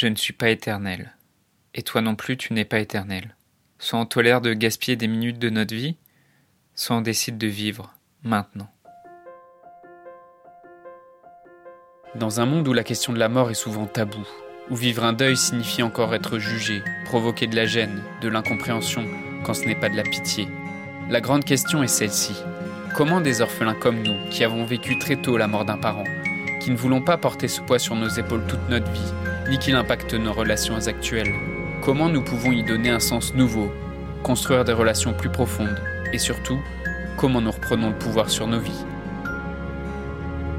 Je ne suis pas éternel. Et toi non plus, tu n'es pas éternel. Soit on tolère de gaspiller des minutes de notre vie, soit on décide de vivre maintenant. Dans un monde où la question de la mort est souvent taboue, où vivre un deuil signifie encore être jugé, provoquer de la gêne, de l'incompréhension, quand ce n'est pas de la pitié, la grande question est celle-ci. Comment des orphelins comme nous, qui avons vécu très tôt la mort d'un parent, qui ne voulons pas porter ce poids sur nos épaules toute notre vie, ni qu'il impacte nos relations actuelles, comment nous pouvons y donner un sens nouveau, construire des relations plus profondes, et surtout, comment nous reprenons le pouvoir sur nos vies?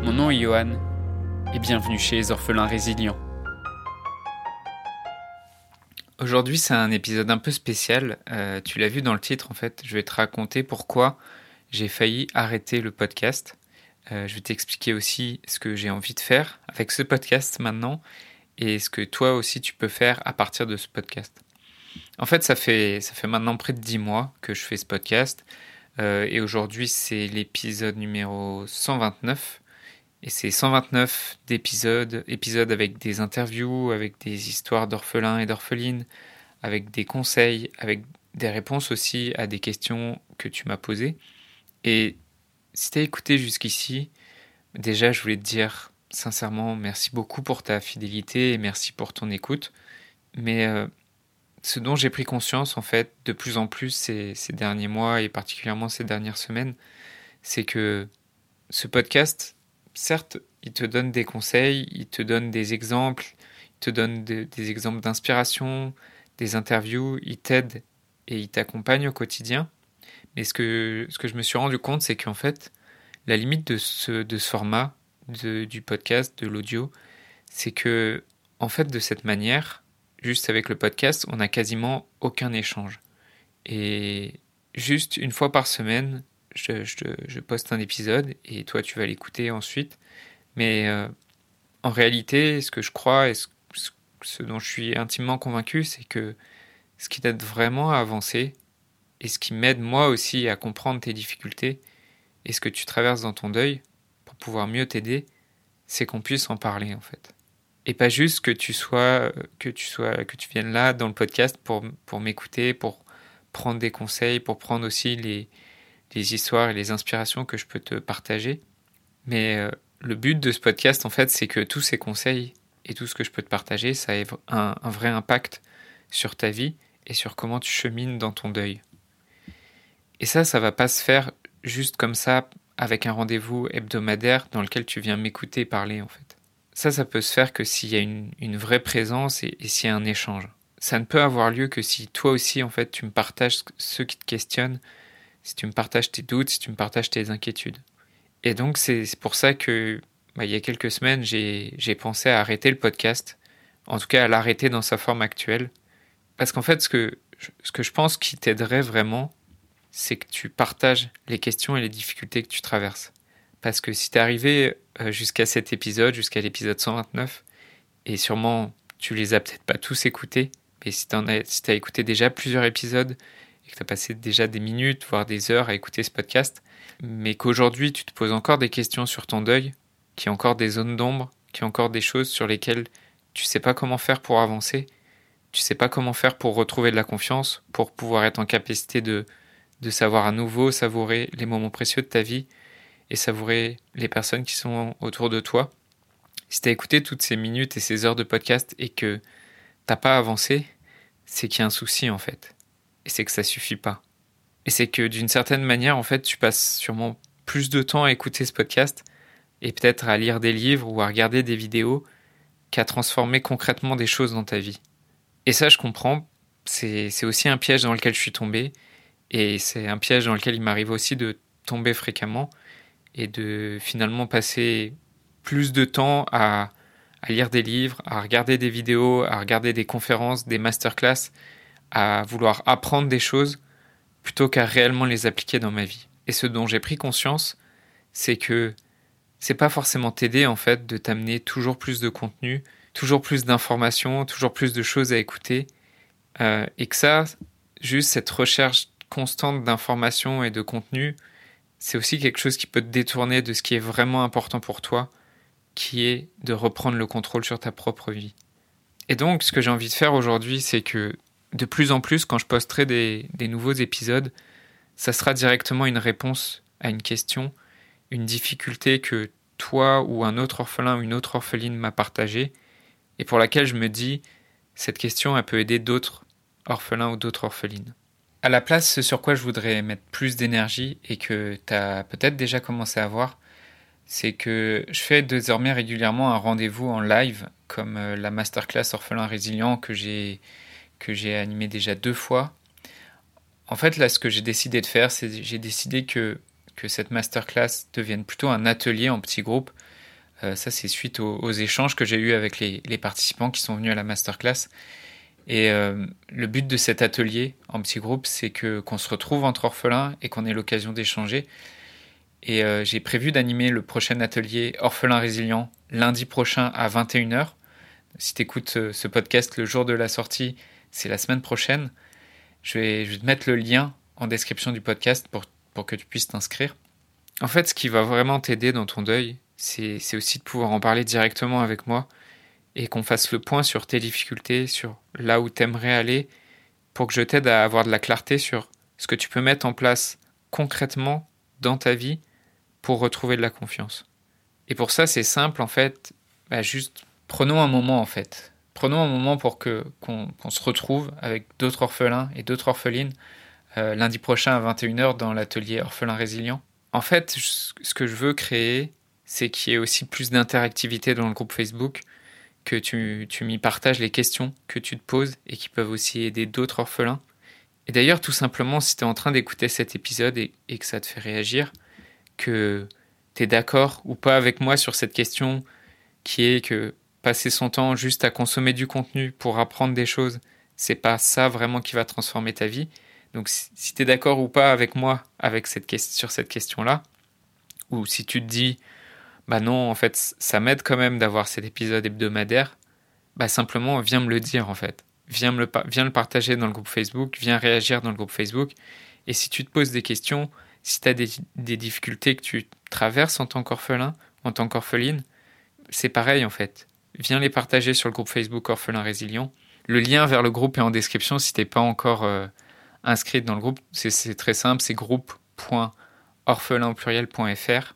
Mon nom est Johan, et bienvenue chez les orphelins résilients. Aujourd'hui, c'est un épisode un peu spécial. Euh, tu l'as vu dans le titre, en fait. Je vais te raconter pourquoi j'ai failli arrêter le podcast. Euh, je vais t'expliquer aussi ce que j'ai envie de faire avec ce podcast maintenant et ce que toi aussi tu peux faire à partir de ce podcast. En fait, ça fait, maintenant près de 10 mois que je fais ce podcast euh, et aujourd'hui c'est l'épisode numéro 129 et c'est 129 d'épisodes, épisodes avec des interviews, avec des histoires d'orphelins et d'orphelines, avec des conseils, avec des réponses aussi à des questions que tu m'as posées. Et si tu as écouté jusqu'ici, déjà, je voulais te dire sincèrement merci beaucoup pour ta fidélité et merci pour ton écoute. Mais euh, ce dont j'ai pris conscience, en fait, de plus en plus ces derniers mois et particulièrement ces dernières semaines, c'est que ce podcast, certes, il te donne des conseils, il te donne des exemples, il te donne des exemples d'inspiration, des interviews, il t'aide et il t'accompagne au quotidien. Mais ce que, ce que je me suis rendu compte, c'est qu'en fait, la limite de ce, de ce format, du podcast, de l'audio, c'est que, en fait, de cette manière, juste avec le podcast, on n'a quasiment aucun échange. Et juste une fois par semaine, je, je, poste un épisode et toi tu vas l'écouter ensuite. Mais euh, en réalité, ce que je crois et ce, ce dont je suis intimement convaincu, c'est que ce qui t'aide vraiment à avancer, et ce qui m'aide moi aussi à comprendre tes difficultés et ce que tu traverses dans ton deuil pour pouvoir mieux t'aider, c'est qu'on puisse en parler en fait. Et pas juste que tu sois que tu sois que tu viennes là dans le podcast pour pour m'écouter, pour prendre des conseils, pour prendre aussi les les histoires et les inspirations que je peux te partager. Mais euh, le but de ce podcast en fait, c'est que tous ces conseils et tout ce que je peux te partager, ça ait un, un vrai impact sur ta vie et sur comment tu chemines dans ton deuil. Et ça, ça va pas se faire juste comme ça avec un rendez-vous hebdomadaire dans lequel tu viens m'écouter parler en fait. Ça, ça peut se faire que s'il y a une, vraie présence et, s'il y a un échange. Ça ne peut avoir lieu que si toi aussi en fait tu me partages ce qui te questionne, si tu me partages tes doutes, si tu me partages tes inquiétudes. Et donc c'est pour ça que bah, il y a quelques semaines j'ai pensé à arrêter le podcast, en tout cas à l'arrêter dans sa forme actuelle, parce qu'en fait ce que je pense qui t'aiderait vraiment, c'est que tu partages les questions et les difficultés que tu traverses. Parce que si tu es arrivé euh, jusqu'à cet épisode, jusqu'à l'épisode 129, et sûrement tu les as peut-être pas tous écoutés, mais si tu as, si écouté déjà plusieurs épisodes et que tu as passé déjà des minutes, voire des heures à écouter ce podcast, mais qu'aujourd'hui tu te poses encore des questions sur ton deuil, qu'il y a encore des zones d'ombre, qu'il y a encore des choses sur lesquelles tu sais pas comment faire pour avancer, tu sais pas comment faire pour retrouver de la confiance, pour pouvoir être en capacité de de savoir à nouveau savourer les moments précieux de ta vie et savourer les personnes qui sont autour de toi. Si tu as écouté toutes ces minutes et ces heures de podcast et que t'as pas avancé, c'est qu'il y a un souci en fait. Et c'est que ça suffit pas. Et c'est que d'une certaine manière, en fait, tu passes sûrement plus de temps à écouter ce podcast et peut-être à lire des livres ou à regarder des vidéos qu'à transformer concrètement des choses dans ta vie. Et ça, je comprends, c'est aussi un piège dans lequel je suis tombé et c'est un piège dans lequel il m'arrive aussi de tomber fréquemment et de finalement passer plus de temps à, lire des livres, à regarder des vidéos, à regarder des conférences, des masterclass, à vouloir apprendre des choses plutôt qu'à réellement les appliquer dans ma vie. Et ce dont j'ai pris conscience, c'est que c'est pas forcément t'aider en fait de t'amener toujours plus de contenu, toujours plus d'informations, toujours plus de choses à écouter, euh, et que ça, juste cette recherche constante d'informations et de contenu, c'est aussi quelque chose qui peut te détourner de ce qui est vraiment important pour toi, qui est de reprendre le contrôle sur ta propre vie. Et donc, ce que j'ai envie de faire aujourd'hui, c'est que de plus en plus, quand je posterai des, nouveaux épisodes, ça sera directement une réponse à une question, une difficulté que toi ou un autre orphelin ou une autre orpheline m'a partagée, et pour laquelle je me dis, cette question, elle peut aider d'autres orphelins ou d'autres orphelines. À la place, ce sur quoi je voudrais mettre plus d'énergie et que tu as peut-être déjà commencé à voir, c'est que je fais désormais régulièrement un rendez-vous en live, comme euh, la masterclass Orphelin Résilient que j'ai que animé déjà deux fois. En fait, là, ce que j'ai décidé de faire, c'est j'ai décidé que, cette masterclass devienne plutôt un atelier en petit groupe. Euh, ça, c'est suite aux, échanges que j'ai eus avec les, participants qui sont venus à la masterclass. Et euh, le but de cet atelier en petit groupe, c'est que qu'on se retrouve entre orphelins et qu'on ait l'occasion d'échanger. Et euh, j'ai prévu d'animer le prochain atelier Orphelin Résilient lundi prochain à 21h. Si tu écoutes ce podcast le jour de la sortie, c'est la semaine prochaine. Je vais, je vais te mettre le lien en description du podcast pour, pour que tu puisses t'inscrire. En fait, ce qui va vraiment t'aider dans ton deuil, c'est aussi de pouvoir en parler directement avec moi et qu'on fasse le point sur tes difficultés, sur là où tu aimerais aller, pour que je t'aide à avoir de la clarté sur ce que tu peux mettre en place concrètement dans ta vie pour retrouver de la confiance. Et pour ça, c'est simple en fait, bah, juste prenons un moment en fait prenons un moment pour que qu'on se retrouve avec d'autres orphelins et d'autres orphelines euh, lundi prochain à 21h dans l'atelier Orphelin Résilient. En fait, ce que je veux créer, c'est qu'il y ait aussi plus d'interactivité dans le groupe Facebook, que tu, tu m'y partages les questions que tu te poses et qui peuvent aussi aider d'autres orphelins. Et d'ailleurs, tout simplement, si tu es en train d'écouter cet épisode et, et, que ça te fait réagir, que tu es d'accord ou pas avec moi sur cette question qui est que passer son temps juste à consommer du contenu pour apprendre des choses, c'est pas ça vraiment qui va transformer ta vie. Donc si, tu es d'accord ou pas avec moi avec cette sur cette question-là, ou si tu te dis bah non, en fait, ça m'aide quand même d'avoir cet épisode hebdomadaire, bah simplement viens me le dire en fait. Viens, me le, viens le partager dans le groupe Facebook, viens réagir dans le groupe Facebook. Et si tu te poses des questions, si tu as des, des difficultés que tu traverses en tant qu'orphelin, en tant qu'orpheline, c'est pareil en fait viens les partager sur le groupe Facebook Orphelin Résilient. Le lien vers le groupe est en description si tu n'es pas encore euh, inscrit dans le groupe. C'est très simple, c'est groupe.orphelinpluriel.fr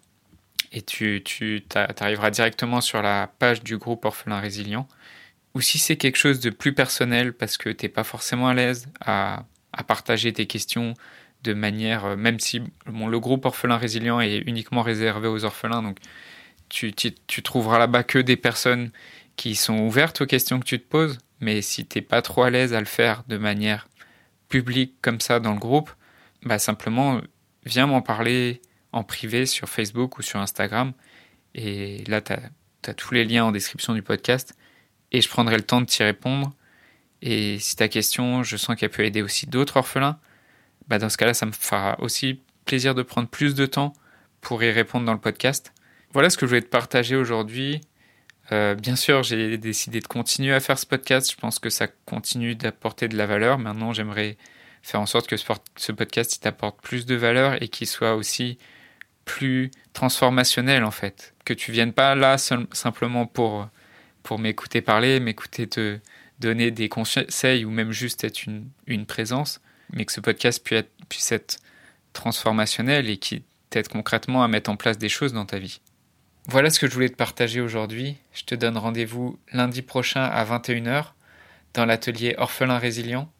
et tu, tu arriveras directement sur la page du groupe Orphelin Résilient. Ou si c'est quelque chose de plus personnel parce que tu n'es pas forcément à l'aise à, partager tes questions de manière, euh, même si le groupe Orphelin Résilient est uniquement réservé aux orphelins, donc tu, tu, trouveras là-bas que des personnes qui sont ouvertes aux questions que tu te poses, mais si t'es pas trop à l'aise à le faire de manière publique comme ça dans le groupe, bah simplement viens m'en parler en privé sur Facebook ou sur Instagram. Et là, tu as, tous les liens en description du podcast. Et je prendrai le temps de t'y répondre. Et si ta question, je sens qu'elle peut aider aussi d'autres orphelins, bah dans ce cas-là, ça me fera aussi plaisir de prendre plus de temps pour y répondre dans le podcast. Voilà ce que je voulais te partager aujourd'hui. Euh, bien sûr, j'ai décidé de continuer à faire ce podcast. Je pense que ça continue d'apporter de la valeur. Maintenant, j'aimerais faire en sorte que ce podcast t'apporte plus de valeur et qu'il soit aussi plus transformationnel en fait. Que tu viennes pas là simplement pour, pour m'écouter parler, m'écouter te donner des conseils ou même juste être une, une présence, mais que ce podcast puisse être, puisse être transformationnel et qui t'aide concrètement à mettre en place des choses dans ta vie. Voilà ce que je voulais te partager aujourd'hui. Je te donne rendez-vous lundi prochain à 21h dans l'atelier Orphelin Résilient.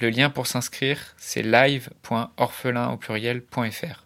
Le lien pour s'inscrire, c'est live.orphelin au pluriel.fr.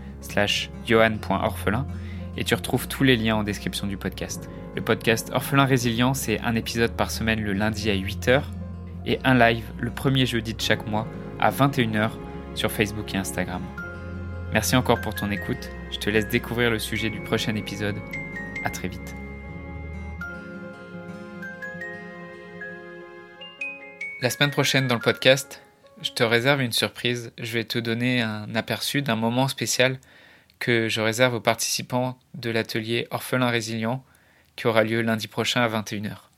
slash johan.orphelin et tu retrouves tous les liens en description du podcast. Le podcast Orphelin Résilient, c'est un épisode par semaine le lundi à 8h et un live le premier jeudi de chaque mois à 21h sur Facebook et Instagram. Merci encore pour ton écoute. Je te laisse découvrir le sujet du prochain épisode. À très vite. La semaine prochaine dans le podcast, je te réserve une surprise. Je vais te donner un aperçu d'un moment spécial que je réserve aux participants de l'atelier Orphelin Résilient qui aura lieu lundi prochain à 21h.